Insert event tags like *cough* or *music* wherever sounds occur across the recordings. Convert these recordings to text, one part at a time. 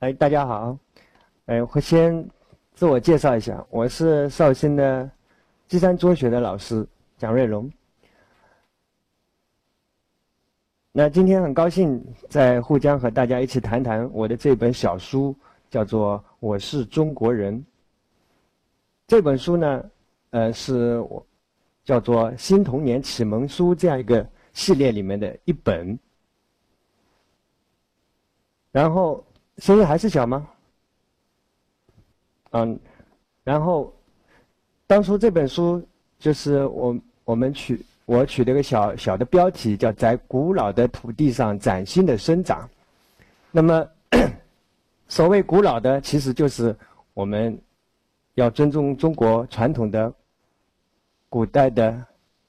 哎，大家好，哎，我先自我介绍一下，我是绍兴的基山中学的老师蒋瑞龙。那今天很高兴在沪江和大家一起谈谈我的这本小书，叫做《我是中国人》。这本书呢，呃，是我叫做《新童年启蒙书》这样一个系列里面的一本，然后。声音还是小吗？嗯，然后当初这本书就是我我们取我取了个小小的标题，叫在古老的土地上崭新的生长。那么 *clears throat* 所谓古老的，其实就是我们要尊重中国传统的古代的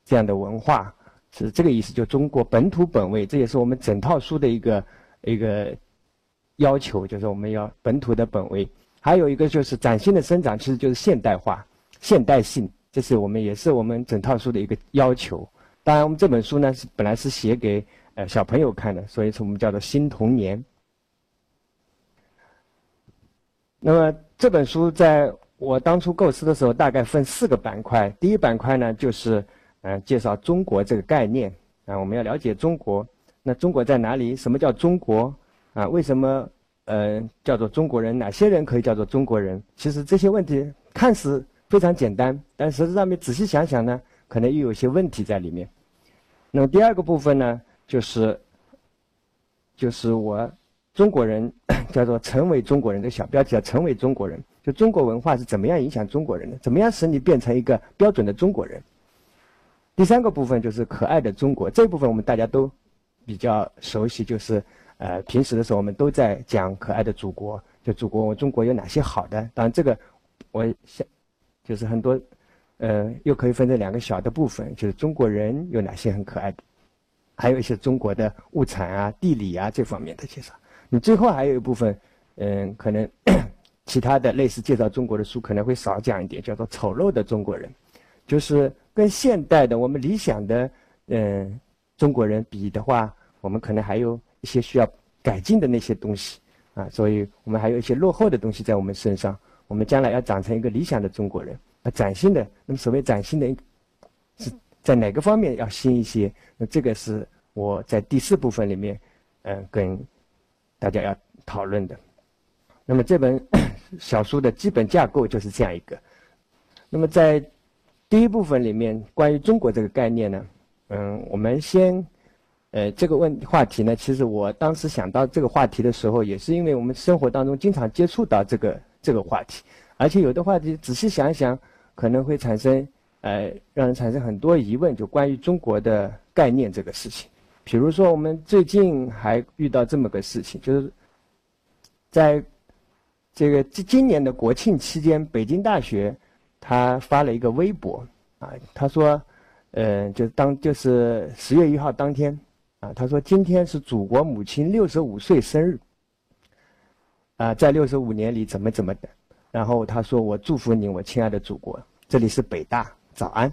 这样的文化，是这个意思，就中国本土本位。这也是我们整套书的一个一个。要求就是我们要本土的本位，还有一个就是崭新的生长，其实就是现代化、现代性，这是我们也是我们整套书的一个要求。当然，我们这本书呢是本来是写给呃小朋友看的，所以说我们叫做新童年。那么这本书在我当初构思的时候，大概分四个板块。第一板块呢就是嗯介绍中国这个概念啊，我们要了解中国，那中国在哪里？什么叫中国？啊，为什么呃叫做中国人？哪些人可以叫做中国人？其实这些问题看似非常简单，但实质上面仔细想想呢，可能又有些问题在里面。那么第二个部分呢，就是就是我中国人 *coughs* 叫做成为中国人，这个小标题叫成为中国人，就中国文化是怎么样影响中国人的？怎么样使你变成一个标准的中国人？第三个部分就是可爱的中国，这部分我们大家都比较熟悉，就是。呃，平时的时候我们都在讲可爱的祖国，就祖国，我们中国有哪些好的？当然，这个我想就是很多，呃，又可以分成两个小的部分，就是中国人有哪些很可爱的，还有一些中国的物产啊、地理啊这方面的介绍。你最后还有一部分，嗯，可能 *coughs* 其他的类似介绍中国的书可能会少讲一点，叫做丑陋的中国人，就是跟现代的我们理想的嗯中国人比的话，我们可能还有。一些需要改进的那些东西，啊，所以我们还有一些落后的东西在我们身上。我们将来要长成一个理想的中国人，啊，崭新的。那么所谓崭新的，是在哪个方面要新一些？那这个是我在第四部分里面，嗯，跟大家要讨论的。那么这本小书的基本架构就是这样一个。那么在第一部分里面，关于中国这个概念呢，嗯，我们先。呃，这个问话题呢，其实我当时想到这个话题的时候，也是因为我们生活当中经常接触到这个这个话题，而且有的话题仔细想一想，可能会产生呃，让人产生很多疑问，就关于中国的概念这个事情。比如说，我们最近还遇到这么个事情，就是在这个今今年的国庆期间，北京大学他发了一个微博啊，他说，呃，就当就是十月一号当天。啊，他说今天是祖国母亲六十五岁生日。啊，在六十五年里怎么怎么的，然后他说我祝福你，我亲爱的祖国，这里是北大，早安。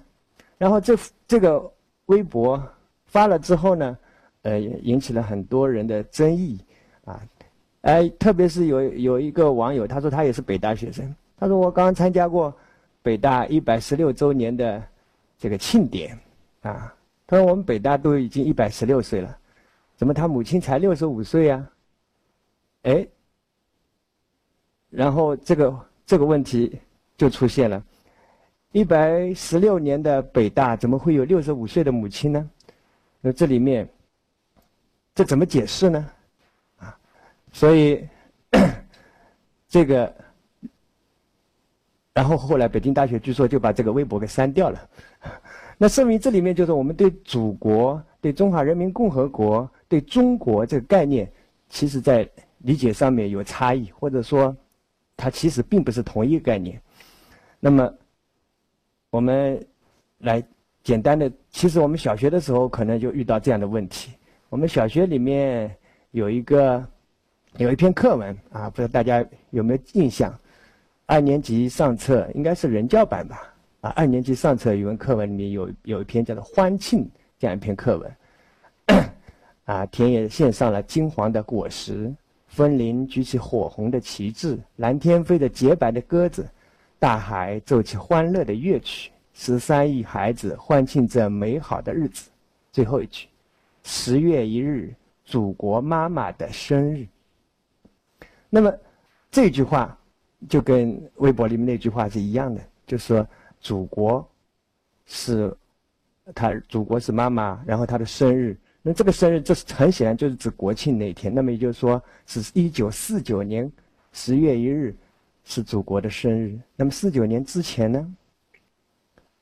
然后这这个微博发了之后呢，呃，引起了很多人的争议，啊，哎，特别是有有一个网友，他说他也是北大学生，他说我刚参加过北大一百十六周年的这个庆典，啊。他说：“我们北大都已经一百十六岁了，怎么他母亲才六十五岁呀？”哎，然后这个这个问题就出现了：一百十六年的北大怎么会有六十五岁的母亲呢？那这里面这怎么解释呢？啊，所以 *coughs* 这个，然后后来北京大学据说就把这个微博给删掉了。那说明这里面就是我们对祖国、对中华人民共和国、对中国这个概念，其实在理解上面有差异，或者说，它其实并不是同一个概念。那么，我们来简单的，其实我们小学的时候可能就遇到这样的问题。我们小学里面有一个有一篇课文啊，不知道大家有没有印象？二年级上册应该是人教版吧。二年级上册语文课文里面有有一篇叫做《欢庆》这样一篇课文，*coughs* 啊，田野献上了金黄的果实，枫林举起火红的旗帜，蓝天飞着洁白的鸽子，大海奏起欢乐的乐曲，十三亿孩子欢庆这美好的日子。最后一句：十月一日，祖国妈妈的生日。那么这句话就跟微博里面那句话是一样的，就是说祖国是他祖国是妈妈，然后他的生日。那这个生日，这是很显然就是指国庆那天。那么也就是说，是一九四九年十月一日是祖国的生日。那么四九年之前呢？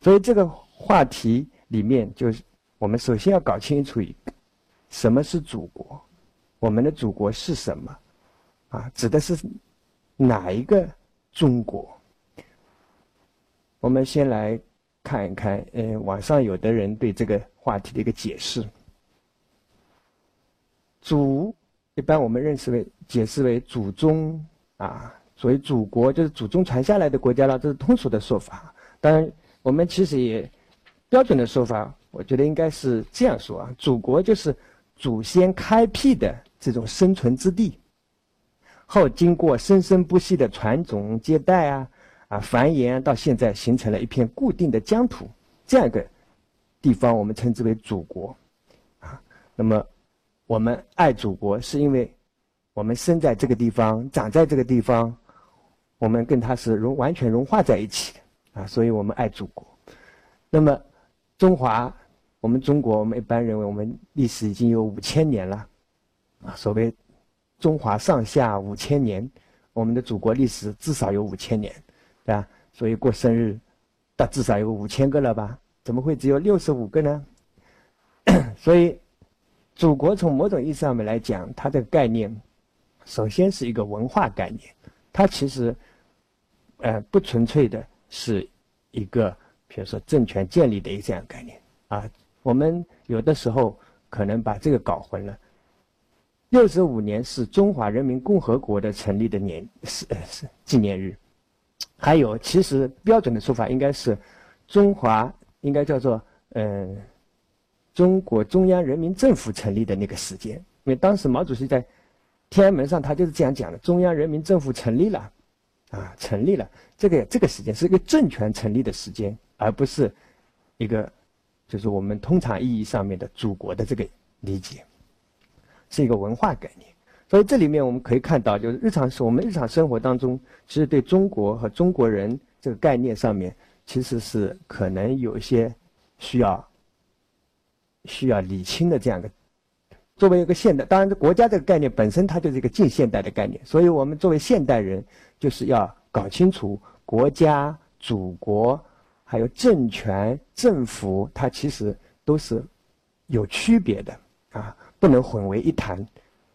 所以这个话题里面，就是我们首先要搞清楚一个：什么是祖国？我们的祖国是什么？啊，指的是哪一个中国？我们先来看一看，嗯，网上有的人对这个话题的一个解释。祖一般我们认识为解释为祖宗啊，所谓祖国就是祖宗传下来的国家了，这是通俗的说法。当然，我们其实也标准的说法，我觉得应该是这样说啊：祖国就是祖先开辟的这种生存之地，后经过生生不息的传宗接代啊啊繁衍，到现在形成了一片固定的疆土，这样一个地方我们称之为祖国啊。那么。我们爱祖国，是因为我们生在这个地方，长在这个地方，我们跟它是融完全融化在一起的啊，所以我们爱祖国。那么，中华，我们中国，我们一般认为我们历史已经有五千年了啊。所谓中华上下五千年，我们的祖国历史至少有五千年，对吧？所以过生日，到至少有五千个了吧？怎么会只有六十五个呢？*coughs* 所以。祖国从某种意义上面来讲，它的概念，首先是一个文化概念，它其实，呃，不纯粹的是一个，比如说政权建立的一这样概念啊。我们有的时候可能把这个搞混了。六十五年是中华人民共和国的成立的年是是纪念日，还有其实标准的说法应该是中华应该叫做嗯。中国中央人民政府成立的那个时间，因为当时毛主席在天安门上，他就是这样讲的：中央人民政府成立了，啊，成立了。这个这个时间是一个政权成立的时间，而不是一个就是我们通常意义上面的祖国的这个理解，是一个文化概念。所以这里面我们可以看到，就是日常是我们日常生活当中，其实对中国和中国人这个概念上面，其实是可能有一些需要。需要理清的这样的，作为一个现代，当然国家这个概念本身它就是一个近现代的概念，所以我们作为现代人，就是要搞清楚国家、祖国，还有政权、政府，它其实都是有区别的啊，不能混为一谈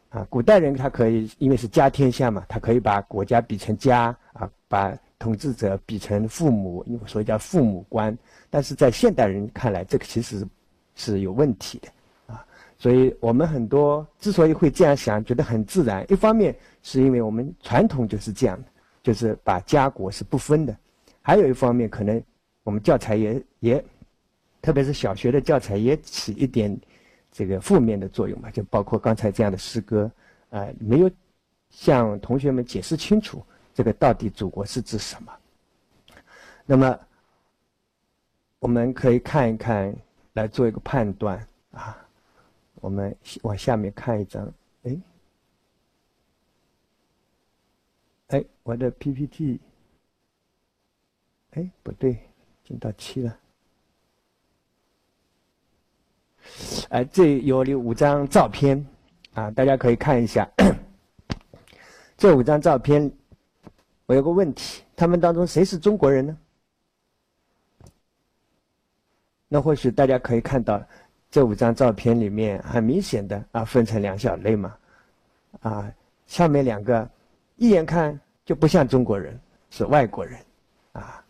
啊。古代人他可以因为是家天下嘛，他可以把国家比成家啊，把统治者比成父母，所以叫父母官。但是在现代人看来，这个其实。是有问题的，啊，所以我们很多之所以会这样想，觉得很自然，一方面是因为我们传统就是这样的，就是把家国是不分的；，还有一方面，可能我们教材也也，特别是小学的教材也起一点这个负面的作用吧，就包括刚才这样的诗歌，啊，没有向同学们解释清楚这个到底祖国是指什么。那么，我们可以看一看。来做一个判断啊！我们往下面看一张，哎，哎，我的 PPT，哎，不对，进到七了。哎，这有五张照片啊，大家可以看一下。*clears throat* 这五张照片，我有个问题：他们当中谁是中国人呢？那或许大家可以看到，这五张照片里面很明显的啊，分成两小类嘛，啊，下面两个一眼看就不像中国人，是外国人，啊，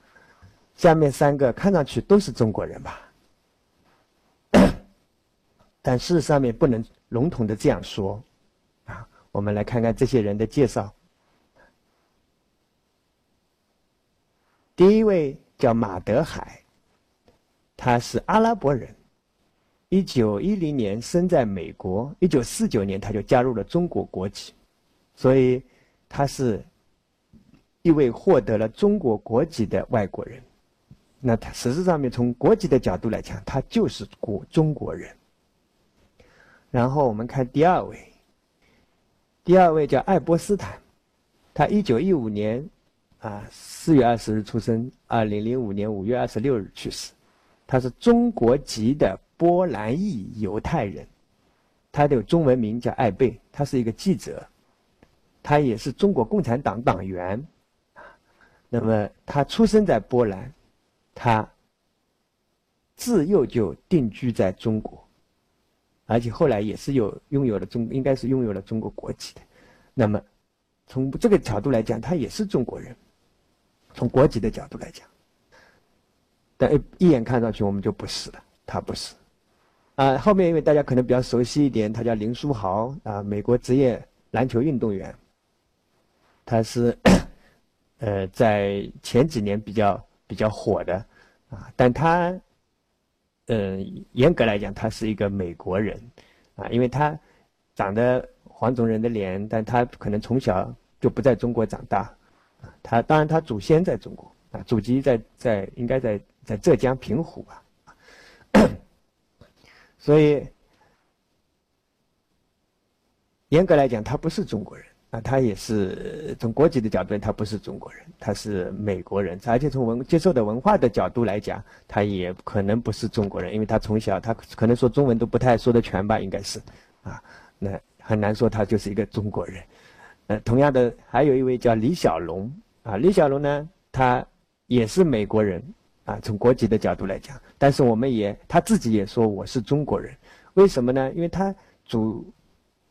下面三个看上去都是中国人吧，*coughs* 但事实上面不能笼统的这样说，啊，我们来看看这些人的介绍。第一位叫马德海。他是阿拉伯人，一九一零年生在美国，一九四九年他就加入了中国国籍，所以他是一位获得了中国国籍的外国人。那他实质上面从国籍的角度来讲，他就是国中国人。然后我们看第二位，第二位叫爱波斯坦，他一九一五年啊四月二十日出生，二零零五年五月二十六日去世。他是中国籍的波兰裔犹太人，他的中文名叫艾贝，他是一个记者，他也是中国共产党党员。那么他出生在波兰。他自幼就定居在中国，而且后来也是有拥有了中，应该是拥有了中国国籍的。那么，从这个角度来讲，他也是中国人。从国籍的角度来讲，但一一眼看上去我们就不是了，他不是。啊，后面因为大家可能比较熟悉一点，他叫林书豪啊，美国职业篮球运动员。他是呃，在前几年比较比较火的。啊，但他，嗯，严格来讲，他是一个美国人，啊，因为他长得黄种人的脸，但他可能从小就不在中国长大，啊，他当然他祖先在中国，啊，祖籍在在应该在在浙江平湖吧，*coughs* 所以严格来讲，他不是中国人。啊，他也是从国籍的角度，他不是中国人，他是美国人，而且从文接受的文化的角度来讲，他也可能不是中国人，因为他从小他可能说中文都不太说得全吧，应该是，啊，那很难说他就是一个中国人。呃，同样的，还有一位叫李小龙，啊，李小龙呢，他也是美国人，啊，从国籍的角度来讲，但是我们也他自己也说我是中国人，为什么呢？因为他主。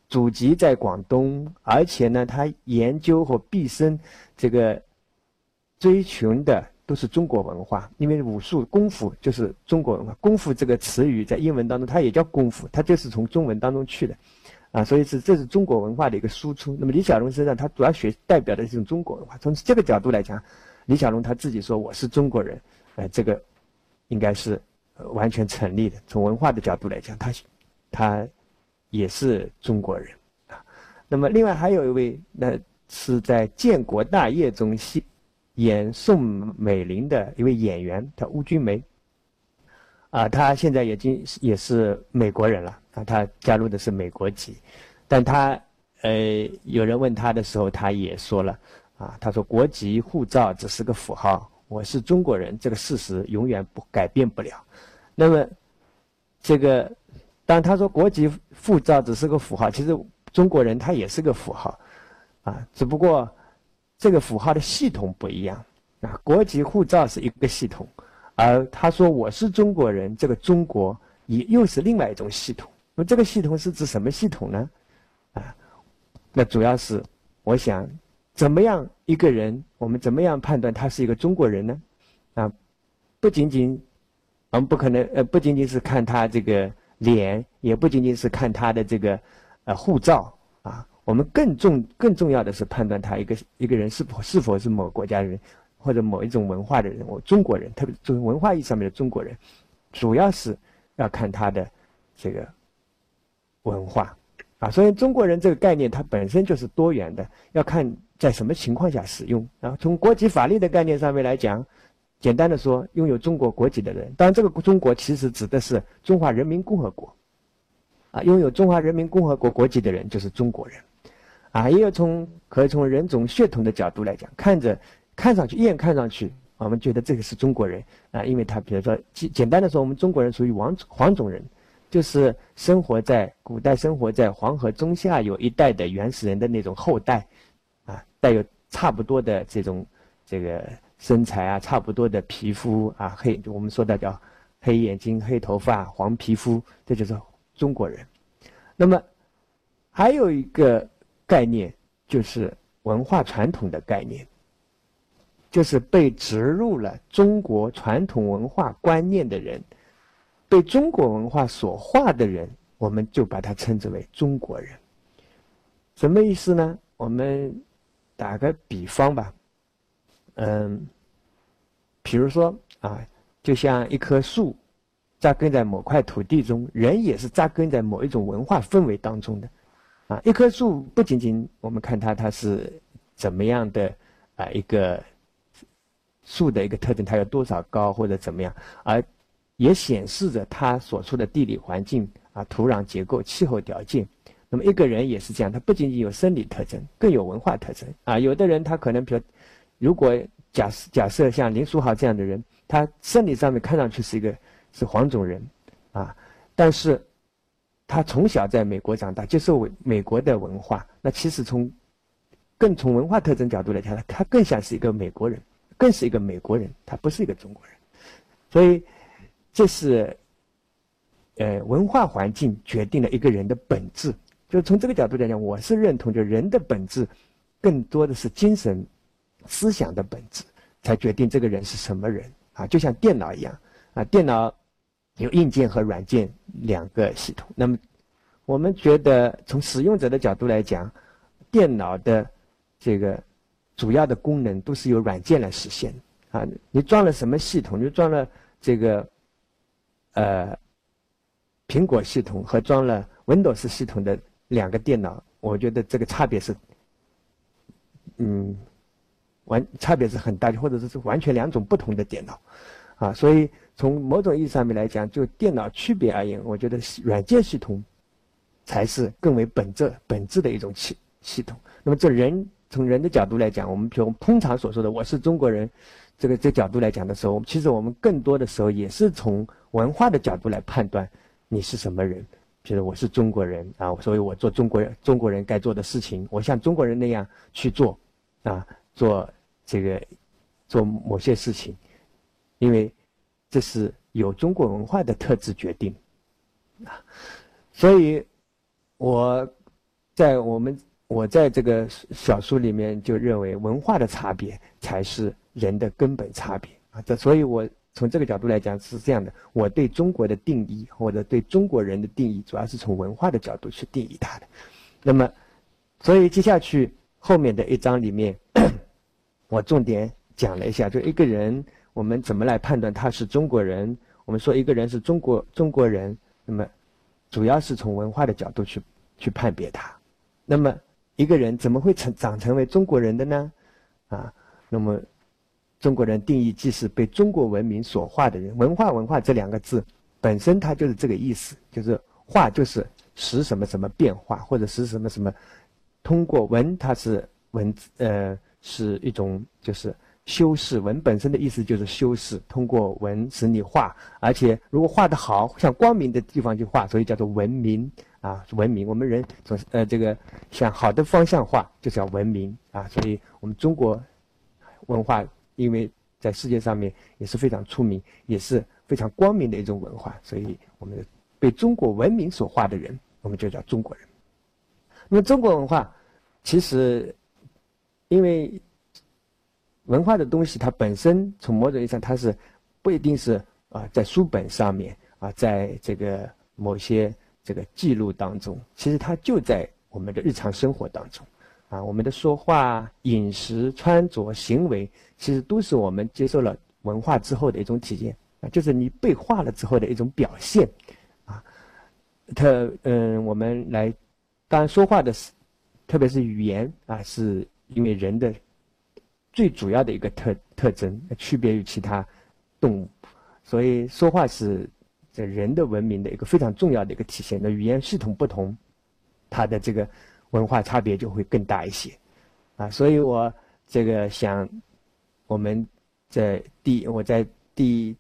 祖籍在广东，而且呢，他研究和毕生这个追寻的都是中国文化。因为武术功夫就是中国文化，功夫这个词语在英文当中它也叫功夫，它就是从中文当中去的，啊，所以是这是中国文化的一个输出。那么李小龙身上他主要学代表的这种中国文化，从这个角度来讲，李小龙他自己说我是中国人，呃，这个应该是完全成立的。从文化的角度来讲，他他。也是中国人啊，那么另外还有一位，那是在《建国大业》中戏演宋美龄的一位演员，叫邬君梅。啊，他现在已经也是美国人了啊，他加入的是美国籍，但他呃，有人问他的时候，他也说了啊，他说国籍护照只是个符号，我是中国人，这个事实永远不改变不了。那么这个。但他说国籍护照只是个符号，其实中国人他也是个符号，啊，只不过这个符号的系统不一样啊。国籍护照是一个系统，而他说我是中国人，这个中国也又是另外一种系统。那这个系统是指什么系统呢？啊，那主要是我想怎么样一个人，我们怎么样判断他是一个中国人呢？啊，不仅仅我们不可能呃，不仅仅是看他这个。脸也不仅仅是看他的这个，呃，护照啊，我们更重更重要的是判断他一个一个人是否是否是某国家人，或者某一种文化的人，我中国人，特别从文化意义上面的中国人，主要是要看他的这个文化啊。所以中国人这个概念它本身就是多元的，要看在什么情况下使用。然后从国籍法律的概念上面来讲。简单的说，拥有中国国籍的人，当然这个中国其实指的是中华人民共和国，啊，拥有中华人民共和国国籍的人就是中国人，啊，也有从可以从人种血统的角度来讲，看着看上去一眼看上去，我们觉得这个是中国人啊，因为他比如说简简单的说，我们中国人属于黄黄种人，就是生活在古代生活在黄河中下游一带的原始人的那种后代，啊，带有差不多的这种这个。身材啊，差不多的皮肤啊，黑，我们说的叫黑眼睛、黑头发、黄皮肤，这就是中国人。那么还有一个概念，就是文化传统的概念，就是被植入了中国传统文化观念的人，被中国文化所化的人，我们就把它称之为中国人。什么意思呢？我们打个比方吧。嗯，比如说啊，就像一棵树扎根在某块土地中，人也是扎根在某一种文化氛围当中的。啊，一棵树不仅仅我们看它它是怎么样的啊一个树的一个特征，它有多少高或者怎么样，而也显示着它所处的地理环境啊、土壤结构、气候条件。那么一个人也是这样，他不仅仅有生理特征，更有文化特征啊。有的人他可能比如，如果假设假设像林书豪这样的人，他生理上面看上去是一个是黄种人啊，但是他从小在美国长大，接受美国的文化，那其实从更从文化特征角度来讲，他更像是一个美国人，更是一个美国人，他不是一个中国人。所以这是呃文化环境决定了一个人的本质。就从这个角度来讲，我是认同，就人的本质，更多的是精神、思想的本质，才决定这个人是什么人啊。就像电脑一样啊，电脑有硬件和软件两个系统。那么，我们觉得从使用者的角度来讲，电脑的这个主要的功能都是由软件来实现啊。你装了什么系统？你装了这个呃苹果系统和装了 Windows 系统的。两个电脑，我觉得这个差别是，嗯，完差别是很大的，或者说是完全两种不同的电脑，啊，所以从某种意义上面来讲，就电脑区别而言，我觉得软件系统才是更为本质本质的一种系系统。那么，这人从人的角度来讲，我们比如通常所说的“我是中国人”，这个这角度来讲的时候，其实我们更多的时候也是从文化的角度来判断你是什么人。觉得我是中国人啊，所以我做中国人中国人该做的事情，我像中国人那样去做，啊，做这个做某些事情，因为这是有中国文化的特质决定，啊，所以我在我们我在这个小说里面就认为文化的差别才是人的根本差别啊，这所以我。从这个角度来讲是这样的，我对中国的定义或者对中国人的定义，主要是从文化的角度去定义它的。那么，所以接下去后面的一章里面，我重点讲了一下，就一个人我们怎么来判断他是中国人？我们说一个人是中国中国人，那么主要是从文化的角度去去判别他。那么一个人怎么会成长成为中国人的呢？啊，那么。中国人定义即是被中国文明所化的人，文化文化这两个字本身它就是这个意思，就是化就是使什么什么变化，或者使什么什么通过文，它是文字呃是一种就是修饰文本身的意思就是修饰，通过文使你画，而且如果画的好，向光明的地方去画，所以叫做文明啊文明。我们人总是呃这个向好的方向画，就叫文明啊。所以我们中国文化。因为在世界上面也是非常出名，也是非常光明的一种文化，所以我们被中国文明所化的人，我们就叫中国人。那么中国文化其实，因为文化的东西，它本身从某种意义上，它是不一定是啊在书本上面啊，在这个某些这个记录当中，其实它就在我们的日常生活当中。啊，我们的说话、饮食、穿着、行为，其实都是我们接受了文化之后的一种体现啊，就是你被化了之后的一种表现，啊，特嗯，我们来，当然说话的是，特别是语言啊，是因为人的最主要的一个特特征，区别于其他动物，所以说话是在人的文明的一个非常重要的一个体现。那语言系统不同，它的这个。文化差别就会更大一些，啊，所以我这个想，我们在第我在第，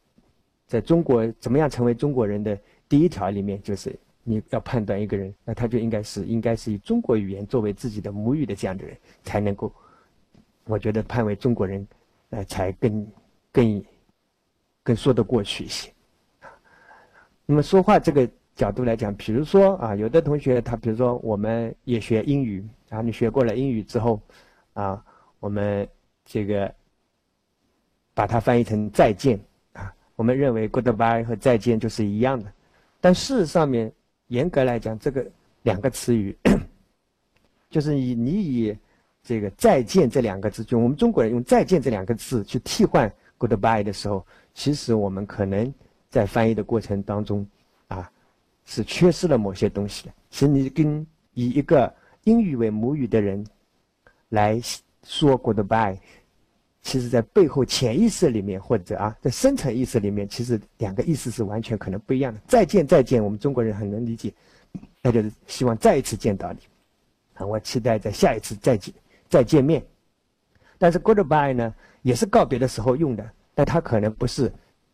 在中国怎么样成为中国人的第一条里面，就是你要判断一个人，那他就应该是应该是以中国语言作为自己的母语的这样的人，才能够，我觉得判为中国人，呃，才更更更说得过去一些。那么说话这个。角度来讲，比如说啊，有的同学他，比如说我们也学英语，啊你学过了英语之后，啊，我们这个把它翻译成再见啊，我们认为 goodbye 和再见就是一样的，但事实上面严格来讲，这个两个词语，*clears throat* 就是以你以这个再见这两个字，就我们中国人用再见这两个字去替换 goodbye 的时候，其实我们可能在翻译的过程当中啊。是缺失了某些东西的。其实你跟以一个英语为母语的人来说 goodbye，其实在背后潜意识里面或者啊在深层意识里面，其实两个意思是完全可能不一样的。再见再见，我们中国人很能理解，那就是希望再一次见到你，啊，我期待在下一次再见再见面。但是 goodbye 呢，也是告别的时候用的，但它可能不是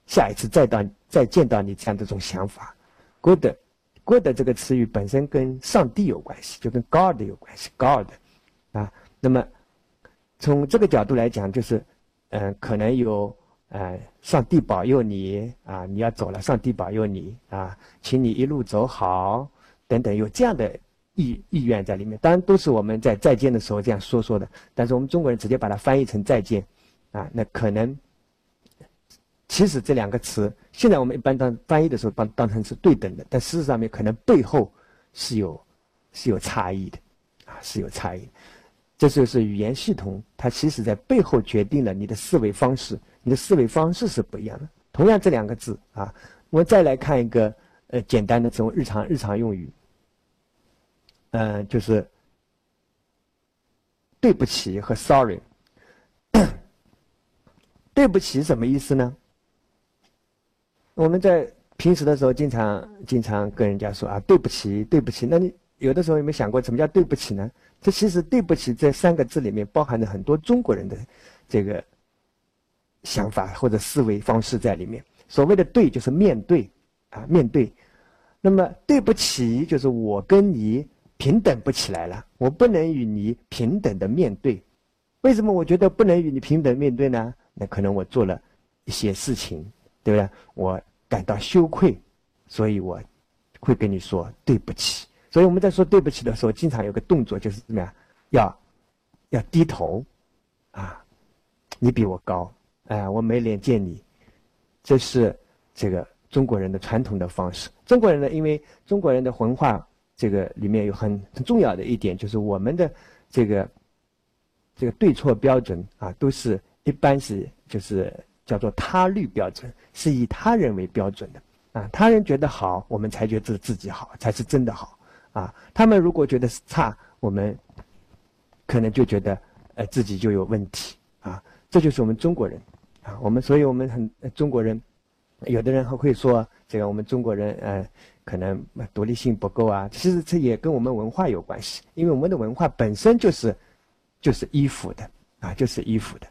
下一次再到再见到你这样这种想法。good good 这个词语本身跟上帝有关系，就跟 God 有关系，God 啊。那么从这个角度来讲，就是嗯，可能有呃，上帝保佑你啊，你要走了，上帝保佑你啊，请你一路走好等等，有这样的。意意愿在里面，当然都是我们在再见的时候这样说说的。但是我们中国人直接把它翻译成再见，啊，那可能其实这两个词，现在我们一般当翻译的时候当当成是对等的，但事实上面可能背后是有是有差异的，啊，是有差异。这就是语言系统，它其实在背后决定了你的思维方式，你的思维方式是不一样的。同样这两个字啊，我们再来看一个呃简单的这种日常日常用语。嗯，就是对不起和 sorry。*coughs* 对不起什么意思呢？我们在平时的时候经常经常跟人家说啊，对不起，对不起。那你有的时候有没有想过，什么叫对不起呢？这其实对不起这三个字里面包含着很多中国人的这个想法或者思维方式在里面。所谓的对，就是面对啊，面对。那么对不起，就是我跟你。平等不起来了，我不能与你平等的面对。为什么我觉得不能与你平等面对呢？那可能我做了一些事情，对不对？我感到羞愧，所以我会跟你说对不起。所以我们在说对不起的时候，经常有个动作就是怎么样？要要低头啊！你比我高，哎，我没脸见你。这是这个中国人的传统的方式。中国人呢，因为中国人的文化。这个里面有很很重要的一点，就是我们的这个这个对错标准啊，都是一般是就是叫做他律标准，是以他人为标准的啊。他人觉得好，我们才觉得自己好，才是真的好啊。他们如果觉得是差，我们可能就觉得呃自己就有问题啊。这就是我们中国人啊。我们所以我们很中国人，有的人还会说这个我们中国人呃。可能独立性不够啊，其实这也跟我们文化有关系，因为我们的文化本身就是就是依附的啊，就是依附的，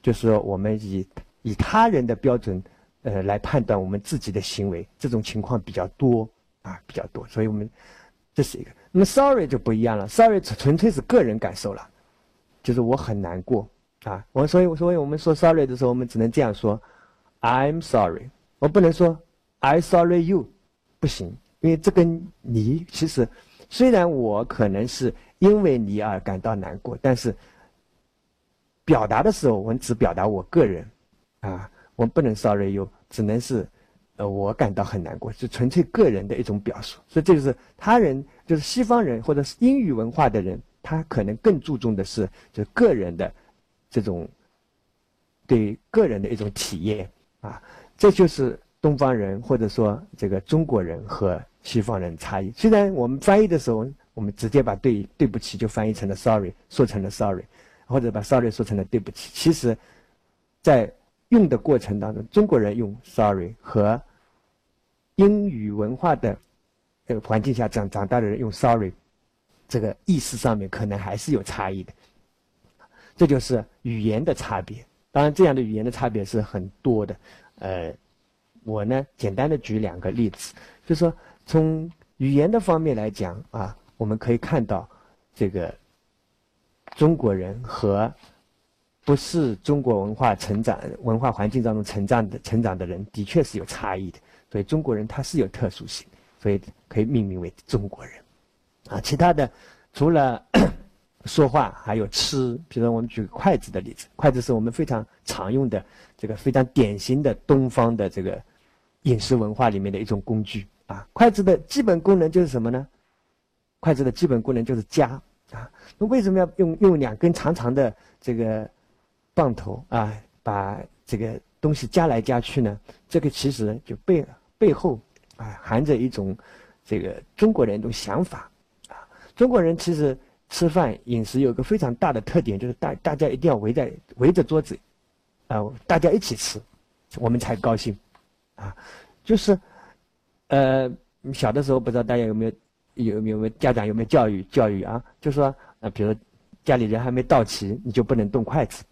就是说我们以以他人的标准呃来判断我们自己的行为，这种情况比较多啊，比较多，所以我们这是一个。那么 sorry 就不一样了，sorry 纯粹是个人感受了，就是我很难过。啊，我所以所以我们说 sorry 的时候，我们只能这样说，I'm sorry，我不能说 I sorry you。不行，因为这跟你其实，虽然我可能是因为你而感到难过，但是表达的时候，我们只表达我个人，啊，我们不能 sorry you，只能是，呃，我感到很难过，是纯粹个人的一种表述。所以这就是他人，就是西方人或者是英语文化的人，他可能更注重的是就个人的这种对个人的一种体验啊，这就是。东方人或者说这个中国人和西方人差异，虽然我们翻译的时候，我们直接把对对不起就翻译成了 sorry，说成了 sorry，或者把 sorry 说成了对不起。其实，在用的过程当中，中国人用 sorry 和英语文化的呃环境下长长大的人用 sorry，这个意思上面可能还是有差异的。这就是语言的差别。当然，这样的语言的差别是很多的，呃。我呢，简单的举两个例子，就是说从语言的方面来讲啊，我们可以看到，这个中国人和不是中国文化成长、文化环境当中成长的成长的人，的确是有差异的。所以中国人他是有特殊性，所以可以命名为中国人。啊，其他的除了 *coughs* 说话，还有吃，比如说我们举个筷子的例子，筷子是我们非常常用的，这个非常典型的东方的这个。饮食文化里面的一种工具啊，筷子的基本功能就是什么呢？筷子的基本功能就是夹啊。那为什么要用用两根长长的这个棒头啊，把这个东西夹来夹去呢？这个其实就背背后啊含着一种这个中国人一种想法啊。中国人其实吃饭饮食有个非常大的特点，就是大大家一定要围在围着桌子，啊，大家一起吃，我们才高兴，啊，就是，呃，小的时候不知道大家有没有有没有家长有没有教育教育啊？就说啊，比如家里人还没到齐，你就不能动筷子，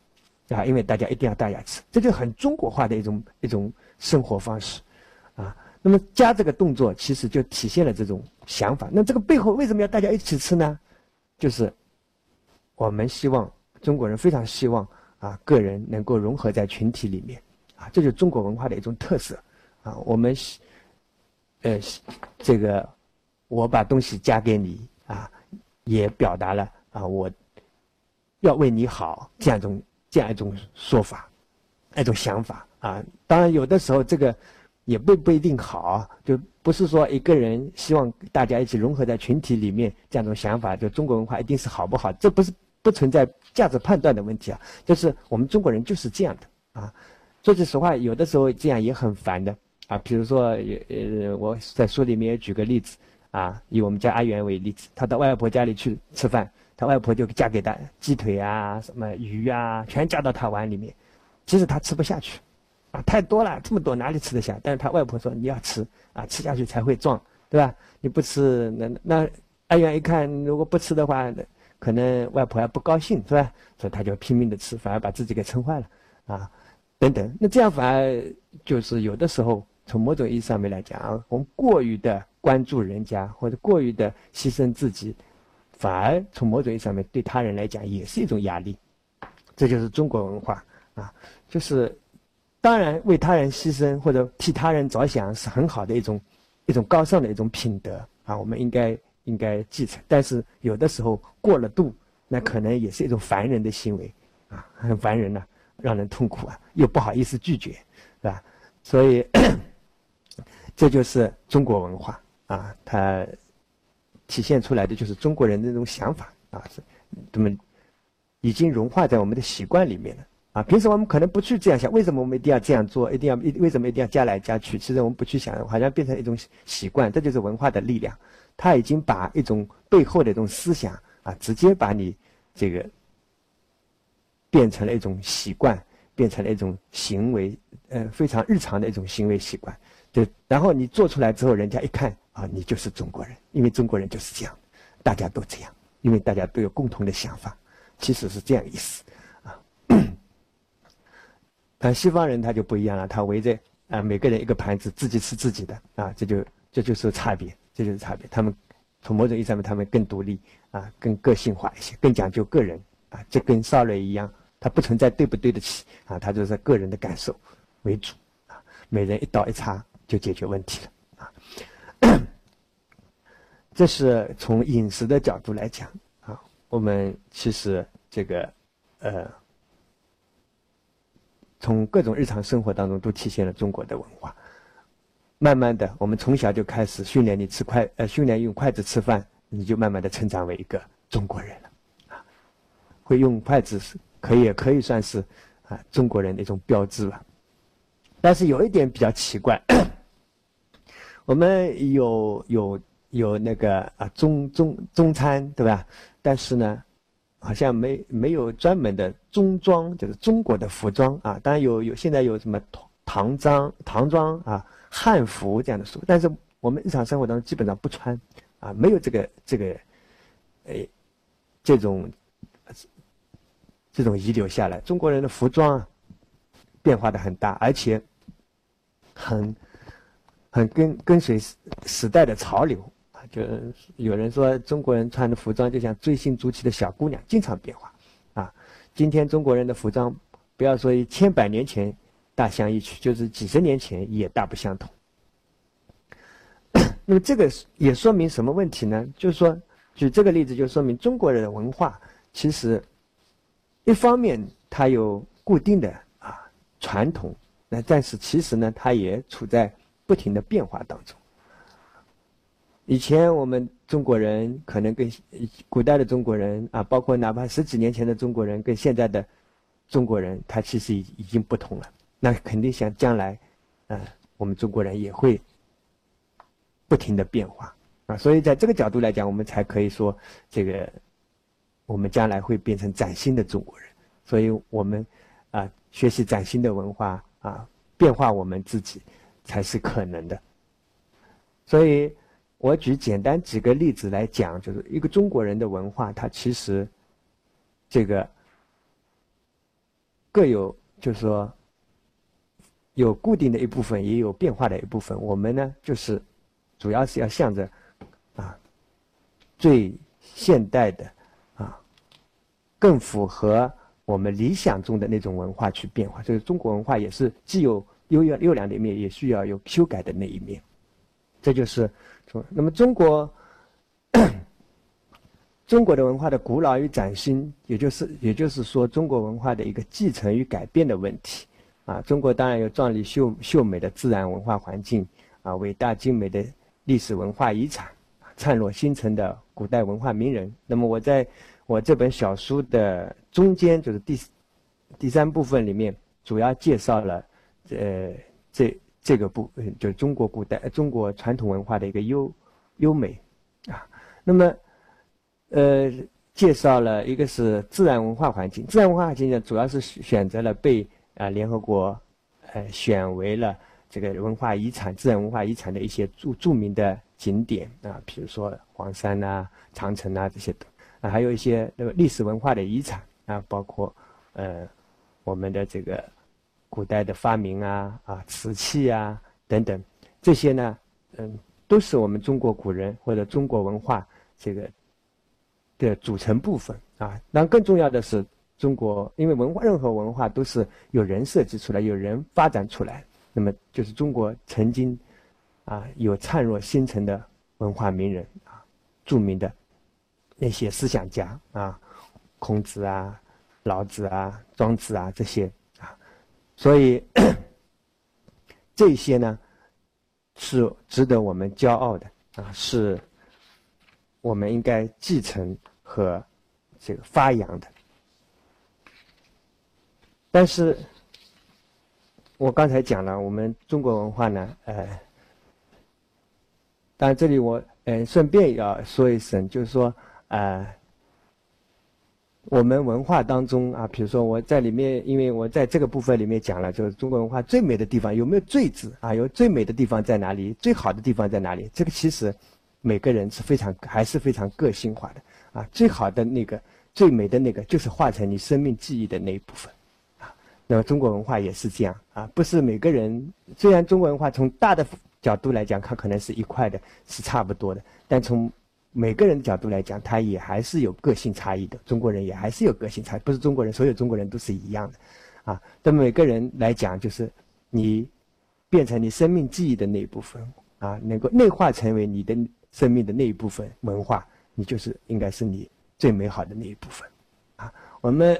啊，因为大家一定要大家吃，这就很中国化的一种一种生活方式，啊。那么加这个动作，其实就体现了这种想法。那这个背后为什么要大家一起吃呢？就是我们希望中国人非常希望啊，个人能够融合在群体里面啊，这就是中国文化的一种特色啊。我们呃，这个我把东西加给你啊，也表达了啊，我要为你好这样一种这样一种说法，一种想法啊。当然，有的时候这个。也不不一定好，就不是说一个人希望大家一起融合在群体里面这样一种想法，就中国文化一定是好不好？这不是不存在价值判断的问题啊，就是我们中国人就是这样的啊。说句实话，有的时候这样也很烦的啊。比如说，呃，我在书里面也举个例子啊，以我们家阿元为例子，他到外婆家里去吃饭，他外婆就夹给他鸡腿啊、什么鱼啊，全夹到他碗里面，其实他吃不下去。啊，太多了，这么多哪里吃得下？但是他外婆说你要吃啊，吃下去才会壮，对吧？你不吃，那那阿元一看，如果不吃的话，可能外婆还不高兴，是吧？所以他就拼命的吃，反而把自己给撑坏了，啊，等等。那这样反而就是有的时候，从某种意义上面来讲啊，我们过于的关注人家，或者过于的牺牲自己，反而从某种意义上面对他人来讲也是一种压力。这就是中国文化啊，就是。当然，为他人牺牲或者替他人着想是很好的一种一种高尚的一种品德啊，我们应该应该继承。但是有的时候过了度，那可能也是一种烦人的行为啊，很烦人呐，让人痛苦啊，又不好意思拒绝，是吧？所以 *coughs* 这就是中国文化啊，它体现出来的就是中国人的那种想法啊，是他们已经融化在我们的习惯里面了。啊，平时我们可能不去这样想，为什么我们一定要这样做？一定要一为什么一定要加来加去？其实我们不去想，好像变成一种习惯，这就是文化的力量。他已经把一种背后的一种思想啊，直接把你这个变成了一种习惯，变成了一种行为，呃，非常日常的一种行为习惯。就然后你做出来之后，人家一看啊，你就是中国人，因为中国人就是这样，大家都这样，因为大家都有共同的想法，其实是这样意思。啊 *clears throat* 但西方人他就不一样了，他围着啊每个人一个盘子，自己吃自己的啊，这就这就是差别，这就是差别。他们从某种意义上面，他们更独立啊，更个性化一些，更讲究个人啊。这跟少雷一样，他不存在对不对得起啊，他就是个人的感受为主啊，每人一刀一叉就解决问题了啊。*coughs* 这是从饮食的角度来讲啊，我们其实这个呃。从各种日常生活当中都体现了中国的文化。慢慢的，我们从小就开始训练你吃筷，呃，训练用筷子吃饭，你就慢慢的成长为一个中国人了，啊，会用筷子可以，可以算是啊中国人的一种标志吧。但是有一点比较奇怪，*coughs* 我们有有有那个啊中中中餐，对吧？但是呢。好像没没有专门的中装，就是中国的服装啊。当然有有，现在有什么唐唐装、唐装啊、汉服这样的书，但是我们日常生活当中基本上不穿啊，没有这个这个，哎，这种这种遗留下来。中国人的服装啊，变化的很大，而且很很跟跟随时代的潮流啊。就有人说，中国人穿的服装就像追星逐起的小姑娘，经常变化。啊，今天中国人的服装，不要说千百年前大相异曲，就是几十年前也大不相同。*coughs* 那么这个也说明什么问题呢？就是说，举这个例子就说明中国人的文化其实，一方面它有固定的啊传统，那但是其实呢，它也处在不停的变化当中。以前我们中国人可能跟古代的中国人啊，包括哪怕十几年前的中国人，跟现在的中国人，他其实已已经不同了。那肯定想将来，啊，我们中国人也会不停的变化啊，所以在这个角度来讲，我们才可以说这个我们将来会变成崭新的中国人。所以我们啊学习崭新的文化啊，变化我们自己才是可能的。所以我举简单几个例子来讲，就是一个中国人的文化，它其实这个各有，就是说有固定的一部分，也有变化的一部分。我们呢，就是主要是要向着啊最现代的更符合我们理想中的那种文化去变化。就是中国文化也是既有优越优良的一面，也需要有修改的那一面。这就是中。那么中国，*coughs* 中国的文化的古老与崭新，也就是也就是说，中国文化的一个继承与改变的问题。啊，中国当然有壮丽秀秀美的自然文化环境，啊，伟大精美的历史文化遗产，灿若星辰的古代文化名人。那么我在我这本小书的中间，就是第第三部分里面，主要介绍了，呃，这。这个部分就是中国古代、中国传统文化的一个优优美啊。那么，呃，介绍了一个是自然文化环境。自然文化环境呢，主要是选择了被啊联合国呃选为了这个文化遗产、自然文化遗产的一些著著名的景点啊，比如说黄山呐、长城啊这些的啊，还有一些那个历史文化的遗产啊，包括呃我们的这个。古代的发明啊啊，瓷器啊等等，这些呢，嗯，都是我们中国古人或者中国文化这个的组成部分啊。那更重要的是，中国因为文化任何文化都是有人设计出来，有人发展出来。那么就是中国曾经啊有灿若星辰的文化名人啊，著名的那些思想家啊，孔子啊、老子啊、庄子啊这些啊。所以，*coughs* 这些呢，是值得我们骄傲的啊，是我们应该继承和这个发扬的。但是，我刚才讲了，我们中国文化呢，呃，当然这里我呃顺便要说一声，就是说，呃。我们文化当中啊，比如说我在里面，因为我在这个部分里面讲了，就是中国文化最美的地方有没有“最”字啊？有最美的地方在哪里？最好的地方在哪里？这个其实每个人是非常还是非常个性化的啊。最好的那个、最美的那个，就是化成你生命记忆的那一部分啊。那么中国文化也是这样啊，不是每个人。虽然中国文化从大的角度来讲，它可能是一块的，是差不多的，但从每个人的角度来讲，他也还是有个性差异的。中国人也还是有个性差，不是中国人，所有中国人都是一样的，啊。对每个人来讲，就是你变成你生命记忆的那一部分，啊，能够内化成为你的生命的那一部分文化，你就是应该是你最美好的那一部分，啊。我们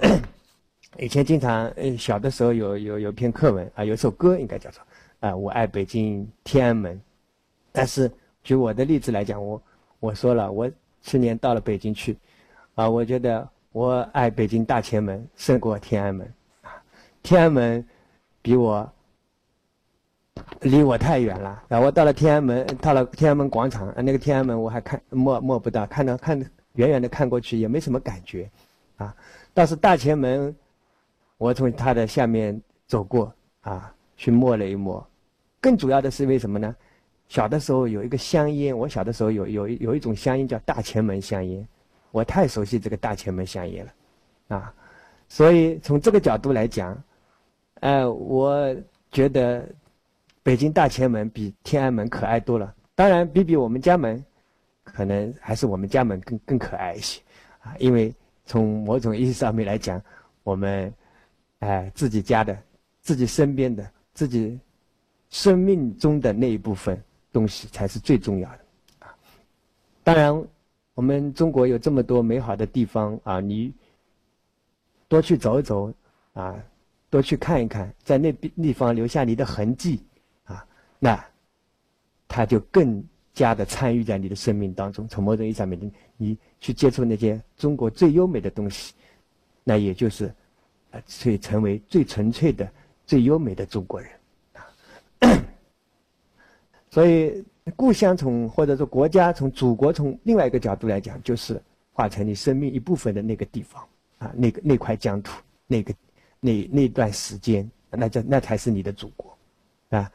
*laughs* 以前经常，呃，小的时候有有有篇课文啊，有首歌应该叫做啊，我爱北京天安门。但是举我的例子来讲，我。我说了，我去年到了北京去，啊，我觉得我爱北京大前门胜过天安门，啊，天安门比我离我太远了。然后我到了天安门，到了天安门广场，那个天安门我还看摸摸不到，看到看远远的看过去也没什么感觉，啊，倒是大前门，我从它的下面走过，啊，去摸了一摸，更主要的是为什么呢？小的时候有一个香烟，我小的时候有有有一种香烟叫大前门香烟，我太熟悉这个大前门香烟了，啊，所以从这个角度来讲，哎，我觉得北京大前门比天安门可爱多了。当然，比比我们家门，可能还是我们家门更更可爱一些，啊，因为从某种意义上面来讲，我们哎自己家的、自己身边的、自己生命中的那一部分。东西才是最重要的，啊！当然，我们中国有这么多美好的地方啊，你多去走一走，啊，多去看一看，在那地方留下你的痕迹，啊，那他就更加的参与在你的生命当中。从某种意义上面，你去接触那些中国最优美的东西，那也就是，啊，以成为最纯粹的、最优美的中国人啊。所以，故乡从或者说国家从祖国从另外一个角度来讲，就是化成你生命一部分的那个地方啊，那个那块疆土，那个那那段时间，那叫那才是你的祖国啊。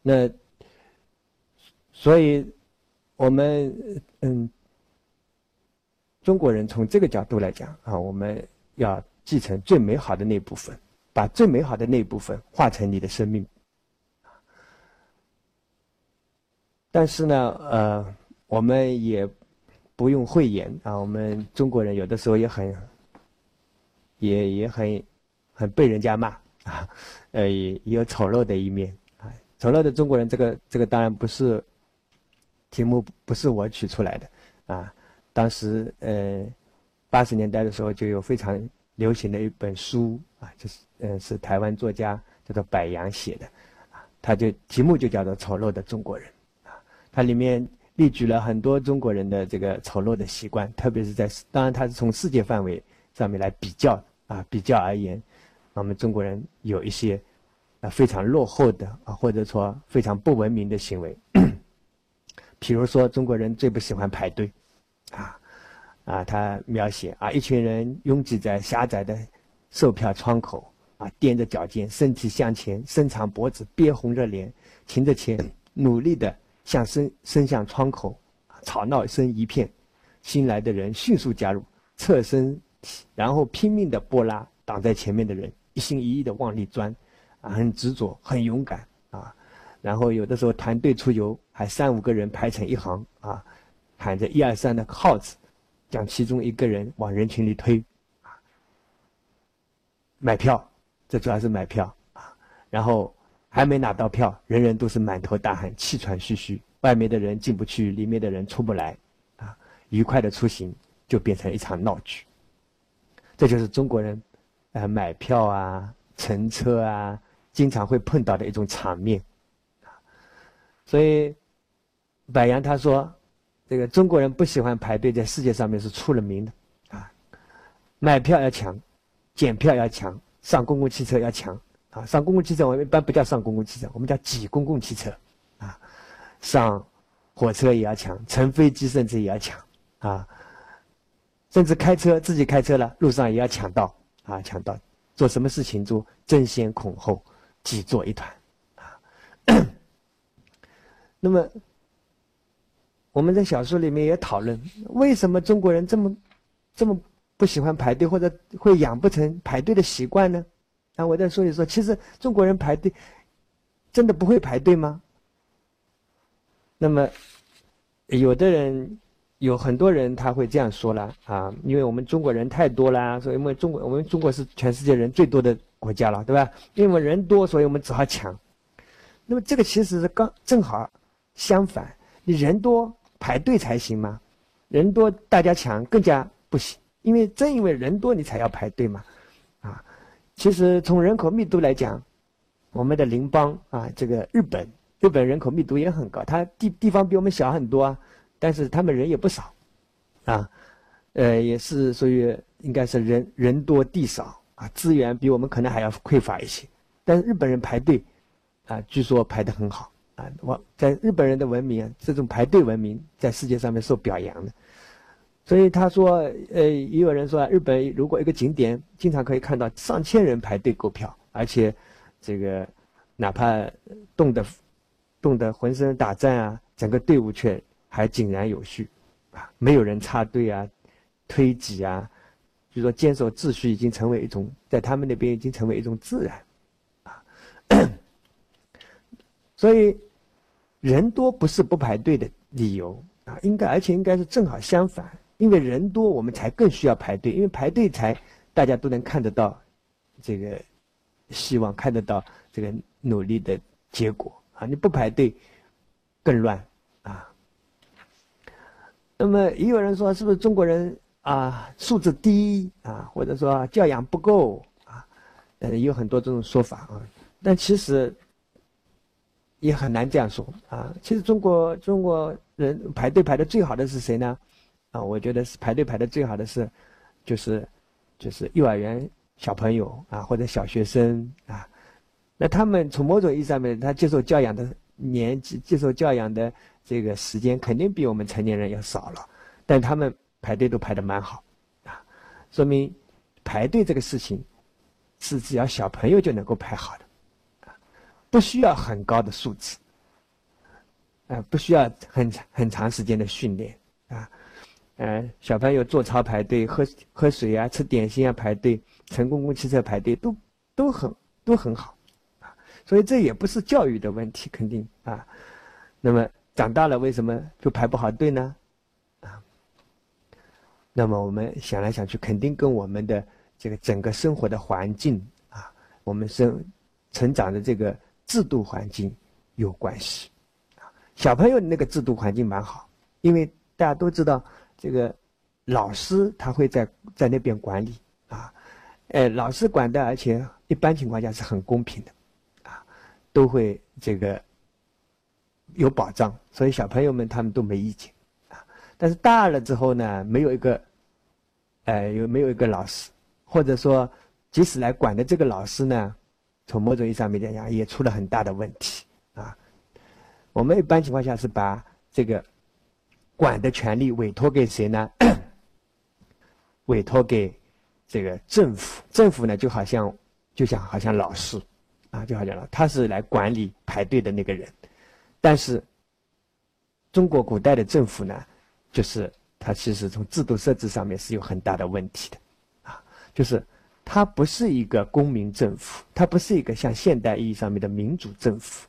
那所以我们嗯，中国人从这个角度来讲啊，我们要继承最美好的那部分，把最美好的那部分化成你的生命。但是呢，呃，我们也不用讳言啊。我们中国人有的时候也很，也也很，很被人家骂 *laughs* 啊，呃，也有丑陋的一面啊。丑陋的中国人，这个这个当然不是题目，不是我取出来的啊。当时呃，八十年代的时候就有非常流行的一本书啊，就是嗯，是台湾作家叫做柏杨写的啊，他就题目就叫做《丑陋的中国人》。它里面列举了很多中国人的这个丑陋的习惯，特别是在当然，它是从世界范围上面来比较啊，比较而言，我们中国人有一些啊非常落后的啊，或者说非常不文明的行为。*coughs* 比如说，中国人最不喜欢排队，啊啊，他描写啊，一群人拥挤在狭窄的售票窗口啊，踮着脚尖，身体向前，伸长脖子，憋红着脸，停着钱，努力的。向伸伸向窗口，吵闹声一片，新来的人迅速加入，侧身，然后拼命的拨拉挡在前面的人，一心一意的往里钻，啊，很执着，很勇敢啊。然后有的时候团队出游，还三五个人排成一行啊，喊着一二三的号子，将其中一个人往人群里推，啊，买票，这主要是买票啊，然后。还没拿到票，人人都是满头大汗、气喘吁吁，外面的人进不去，里面的人出不来，啊，愉快的出行就变成一场闹剧。这就是中国人，呃，买票啊、乘车啊，经常会碰到的一种场面。所以，柏杨他说，这个中国人不喜欢排队，在世界上面是出了名的，啊，买票要抢，检票要抢，上公共汽车要抢。啊，上公共汽车我们一般不叫上公共汽车，我们叫挤公共汽车，啊，上火车也要抢，乘飞机甚至也要抢，啊，甚至开车自己开车了，路上也要抢到，啊，抢到，做什么事情都争先恐后，挤作一团，啊，*coughs* 那么我们在小说里面也讨论，为什么中国人这么这么不喜欢排队，或者会养不成排队的习惯呢？啊，我再说一说，其实中国人排队真的不会排队吗？那么，有的人有很多人他会这样说了啊，因为我们中国人太多了，所以我们中国我们中国是全世界人最多的国家了，对吧？因为我们人多，所以我们只好抢。那么这个其实是刚正好相反，你人多排队才行吗？人多大家抢更加不行，因为正因为人多你才要排队嘛，其实从人口密度来讲，我们的邻邦啊，这个日本，日本人口密度也很高，它地地方比我们小很多啊，但是他们人也不少，啊，呃，也是属于应该是人人多地少啊，资源比我们可能还要匮乏一些，但是日本人排队，啊，据说排得很好啊，我在日本人的文明，这种排队文明在世界上面受表扬的。所以他说，呃，也有人说，日本如果一个景点经常可以看到上千人排队购票，而且这个哪怕冻得冻得浑身打颤啊，整个队伍却还井然有序，啊，没有人插队啊、推挤啊，就说坚守秩序已经成为一种在他们那边已经成为一种自然，啊，所以人多不是不排队的理由啊，应该而且应该是正好相反。因为人多，我们才更需要排队。因为排队才大家都能看得到这个希望，看得到这个努力的结果啊！你不排队更乱啊。那么也有人说，是不是中国人啊素质低啊，或者说教养不够啊？呃，有很多这种说法啊。但其实也很难这样说啊。其实中国中国人排队排的最好的是谁呢？啊，我觉得是排队排的最好的是，就是，就是幼儿园小朋友啊，或者小学生啊，那他们从某种意义上面，他接受教养的年纪接受教养的这个时间肯定比我们成年人要少了，但他们排队都排得蛮好，啊，说明排队这个事情是只要小朋友就能够排好的，啊，不需要很高的素质，啊，不需要很很长时间的训练，呃，小朋友做操排队、喝喝水啊、吃点心啊排队、乘公共汽车排队都都很都很好。所以这也不是教育的问题，肯定啊。那么长大了为什么就排不好队呢？啊。那么我们想来想去，肯定跟我们的这个整个生活的环境啊，我们生成长的这个制度环境有关系。啊，小朋友那个制度环境蛮好，因为大家都知道，这个老师他会在在那边管理啊，呃，老师管的，而且一般情况下是很公平的。啊都会这个有保障，所以小朋友们他们都没意见啊。但是大了之后呢，没有一个，呃，有没有一个老师，或者说即使来管的这个老师呢，从某种意义上面来讲，也出了很大的问题啊。我们一般情况下是把这个管的权利委托给谁呢？*clears throat* 委托给这个政府，政府呢就好像就像好像老师。啊，就好讲了，他是来管理排队的那个人，但是中国古代的政府呢，就是它其实从制度设置上面是有很大的问题的，啊，就是它不是一个公民政府，它不是一个像现代意义上面的民主政府。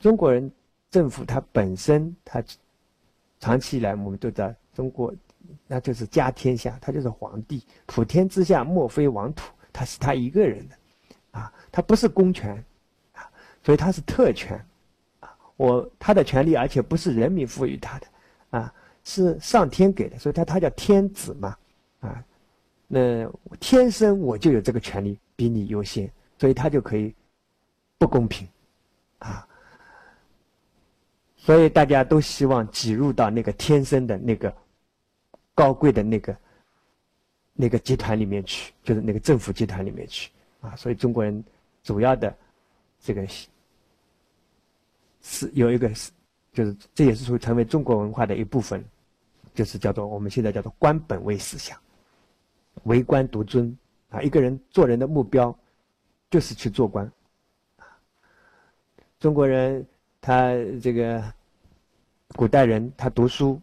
中国人政府它本身，它长期以来我们都知道，中国那就是家天下，他就是皇帝，普天之下莫非王土，他是他一个人的。啊，他不是公权，啊，所以他是特权，啊，我他的权利，而且不是人民赋予他的，啊，是上天给的，所以他他叫天子嘛，啊，那天生我就有这个权利，比你优先，所以他就可以不公平，啊，所以大家都希望挤入到那个天生的那个高贵的那个那个集团里面去，就是那个政府集团里面去。啊，所以中国人主要的这个是有一个是，就是这也是属于成为中国文化的一部分，就是叫做我们现在叫做官本位思想，为官独尊啊，一个人做人的目标就是去做官。中国人他这个古代人他读书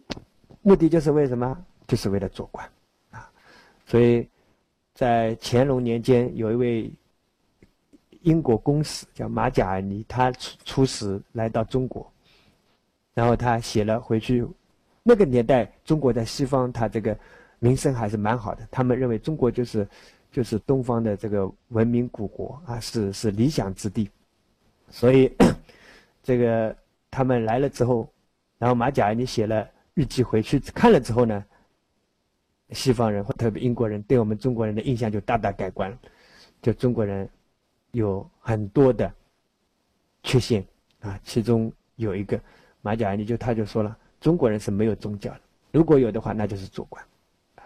目的就是为什么？就是为了做官啊，所以。在乾隆年间，有一位英国公使叫马贾尔尼，他出出使来到中国，然后他写了回去。那个年代，中国在西方，他这个名声还是蛮好的。他们认为中国就是就是东方的这个文明古国啊，是是理想之地。所以，*coughs* 这个他们来了之后，然后马甲，你写了日记回去看了之后呢。西方人或特别英国人对我们中国人的印象就大大改观了，就中国人有很多的缺陷啊，其中有一个马甲你就他就说了，中国人是没有宗教的，如果有的话，那就是做官，啊，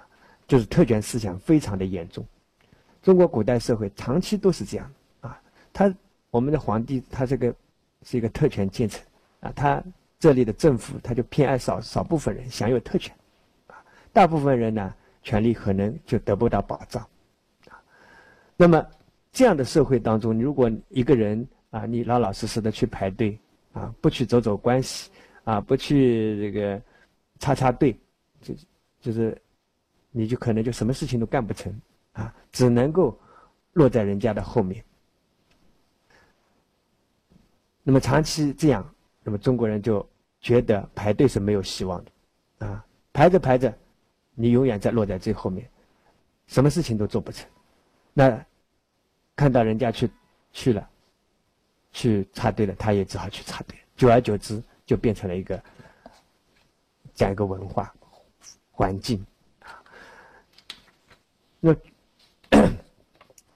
就是特权思想非常的严重。中国古代社会长期都是这样啊，他我们的皇帝他这个是一个特权阶层啊，他这里的政府他就偏爱少少部分人享有特权。啊大部分人呢，权利可能就得不到保障，啊，那么这样的社会当中，如果一个人啊，你老老实实的去排队，啊，不去走走关系，啊，不去这个插插队，就就是，你就可能就什么事情都干不成，啊，只能够落在人家的后面。那么长期这样，那么中国人就觉得排队是没有希望的，啊，排着排着。你永远在落在最后面，什么事情都做不成。那看到人家去去了，去插队了，他也只好去插队。久而久之，就变成了一个这样一个文化环境。那 *coughs*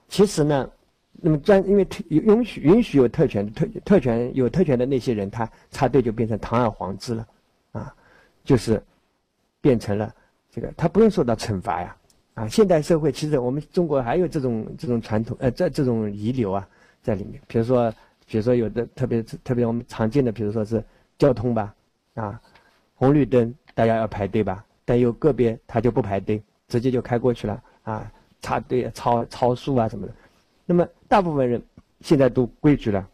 其实呢，那么专因为特允许允许有特权特特权有特权的那些人，他插队就变成堂而皇之了，啊，就是变成了。这个他不用受到惩罚呀，啊，现代社会其实我们中国还有这种这种传统，呃，这这种遗留啊在里面。比如说比如说有的特别特别我们常见的，比如说是交通吧，啊，红绿灯大家要排队吧，但有个别他就不排队，直接就开过去了啊，插队超超速啊什么的。那么大部分人现在都规矩了，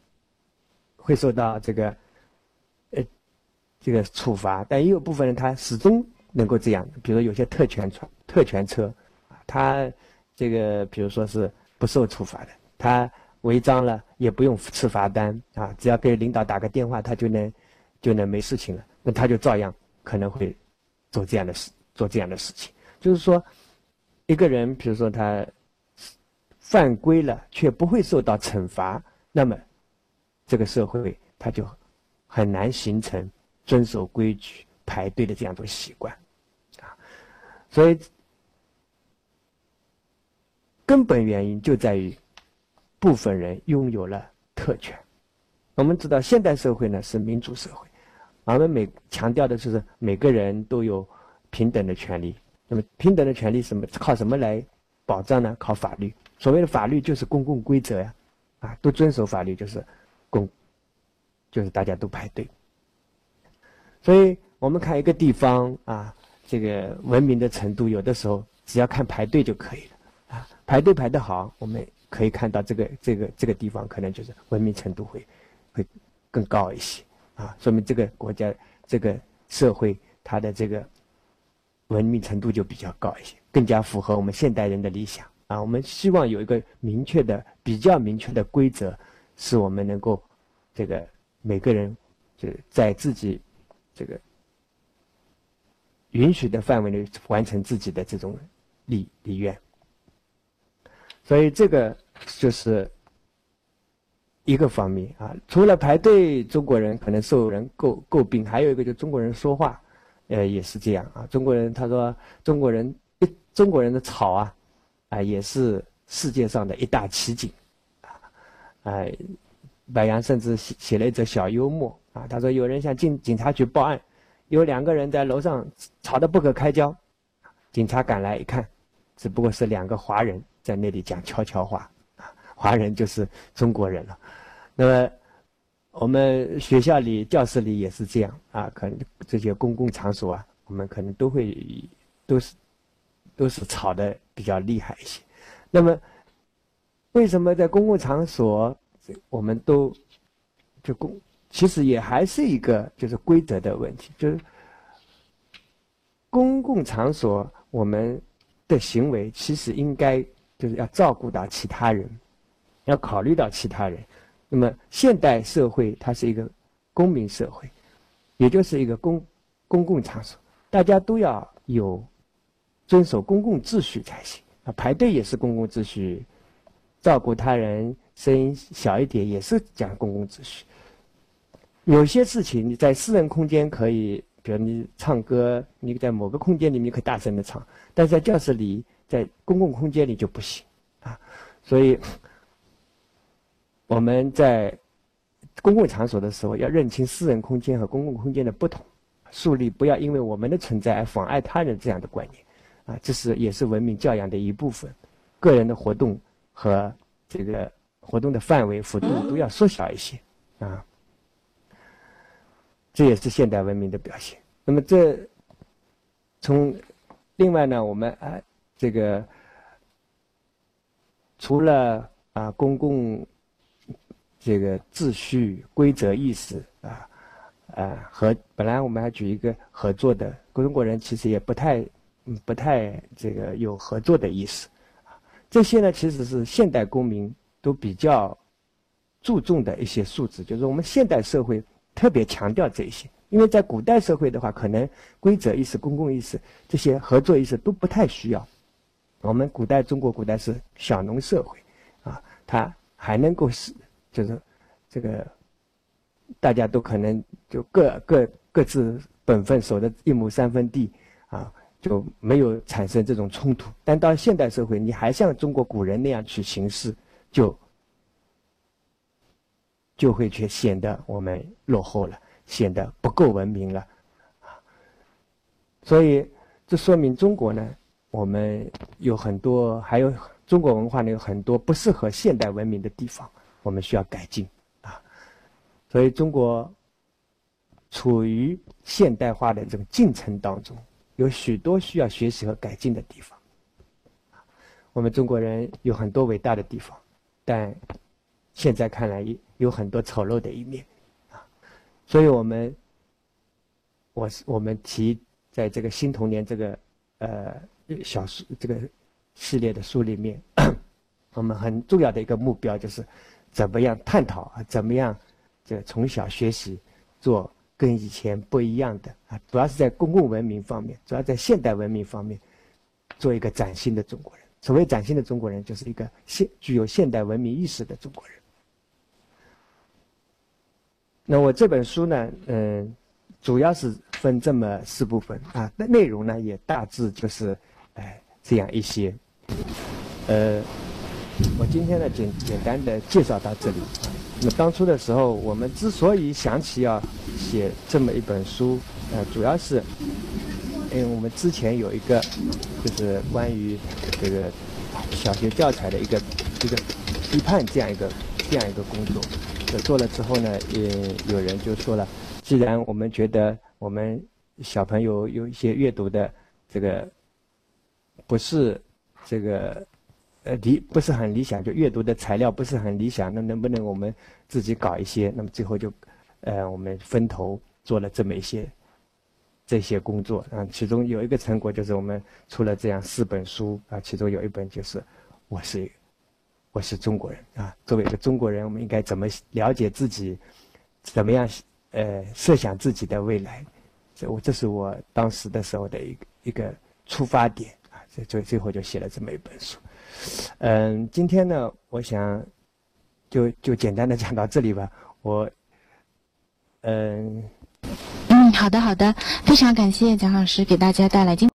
会受到这个呃这个处罚，但也有部分人他始终能够这样，比如有些特权车特权车，他这个比如说是不受处罚的，他。违章了也不用吃罚单啊，只要给领导打个电话，他就能就能没事情了。那他就照样可能会做这样的事，做这样的事情。就是说，一个人比如说他犯规了却不会受到惩罚，那么这个社会他就很难形成遵守规矩、排队的这样一种习惯啊。所以根本原因就在于。部分人拥有了特权。我们知道，现代社会呢是民主社会，我们每强调的就是每个人都有平等的权利。那么，平等的权利什么靠什么来保障呢？靠法律。所谓的法律就是公共规则呀，啊，都遵守法律就是公，就是大家都排队。所以我们看一个地方啊，这个文明的程度，有的时候只要看排队就可以了啊，排队排得好，我们。可以看到，这个这个这个地方可能就是文明程度会会更高一些啊，说明这个国家这个社会它的这个文明程度就比较高一些，更加符合我们现代人的理想啊。我们希望有一个明确的、比较明确的规则，使我们能够这个每个人就在自己这个允许的范围内完成自己的这种理理愿。所以这个就是一个方面啊。除了排队，中国人可能受人诟诟病，还有一个就是中国人说话，呃，也是这样啊。中国人他说，中国人中国人的吵啊，啊，也是世界上的一大奇景啊。哎，白杨甚至写写了一则小幽默啊。他说，有人向警警察局报案，有两个人在楼上吵得不可开交，警察赶来一看，只不过是两个华人。在那里讲悄悄话啊，华人就是中国人了。那么我们学校里、教室里也是这样啊，可能这些公共场所啊，我们可能都会都是都是吵的比较厉害一些。那么为什么在公共场所我们都就公，其实也还是一个就是规则的问题，就是公共场所我们的行为其实应该。就是要照顾到其他人，要考虑到其他人。那么现代社会它是一个公民社会，也就是一个公公共场所，大家都要有遵守公共秩序才行。啊，排队也是公共秩序，照顾他人，声音小一点也是讲公共秩序。有些事情你在私人空间可以，比如你唱歌，你在某个空间里面可以大声的唱，但是在教室里。在公共空间里就不行啊，所以我们在公共场所的时候要认清私人空间和公共空间的不同，树立不要因为我们的存在而妨碍他人这样的观念啊，这是也是文明教养的一部分。个人的活动和这个活动的范围幅度都要缩小一些啊，这也是现代文明的表现。那么这从另外呢，我们啊。这个除了啊公共这个秩序规则意识啊啊和本来我们还举一个合作的中国人其实也不太不太这个有合作的意识啊这些呢其实是现代公民都比较注重的一些素质，就是我们现代社会特别强调这些，因为在古代社会的话，可能规则意识、公共意识这些合作意识都不太需要。我们古代中国古代是小农社会，啊，它还能够是，就是这个大家都可能就各各各自本分守着一亩三分地，啊，就没有产生这种冲突。但到现代社会，你还像中国古人那样去行事，就就会却显得我们落后了，显得不够文明了，啊，所以这说明中国呢。我们有很多，还有中国文化呢，有很多不适合现代文明的地方，我们需要改进啊。所以中国处于现代化的这个进程当中，有许多需要学习和改进的地方。我们中国人有很多伟大的地方，但现在看来有很多丑陋的一面啊。所以我们，我是我们提在这个新童年这个呃小书这个系列的书里面，*coughs* 我们很重要的一个目标就是怎么样探讨啊，怎么样。这从小学习做跟以前不一样的啊，主要是在公共文明方面，主要在现代文明方面做一个崭新的中国人。所谓崭新的中国人，就是一个现具有现代文明意识的中国人。那我这本书呢，嗯，主要是分这么四部分啊，那内容呢也大致就是哎这样一些。呃，我今天呢简简单的介绍到这里。那当初的时候，我们之所以想起要写这么一本书，呃，主要是因为我们之前有一个就是关于这个小学教材的一个一个批判这样一个这样一个工作，做了之后呢，也有人就说了，既然我们觉得我们小朋友有一些阅读的这个不是这个。呃，理不是很理想，就阅读的材料不是很理想，那能不能我们自己搞一些？那么最后就，呃，我们分头做了这么一些这些工作啊。其中有一个成果就是我们出了这样四本书啊，其中有一本就是我是我是中国人啊。作为一个中国人，我们应该怎么了解自己？怎么样呃设想自己的未来？这我这是我当时的时候的一个一个出发点啊。最最最后就写了这么一本书。嗯，今天呢，我想就就简单的讲到这里吧。我，嗯，嗯，好的好的，非常感谢蒋老师给大家带来今。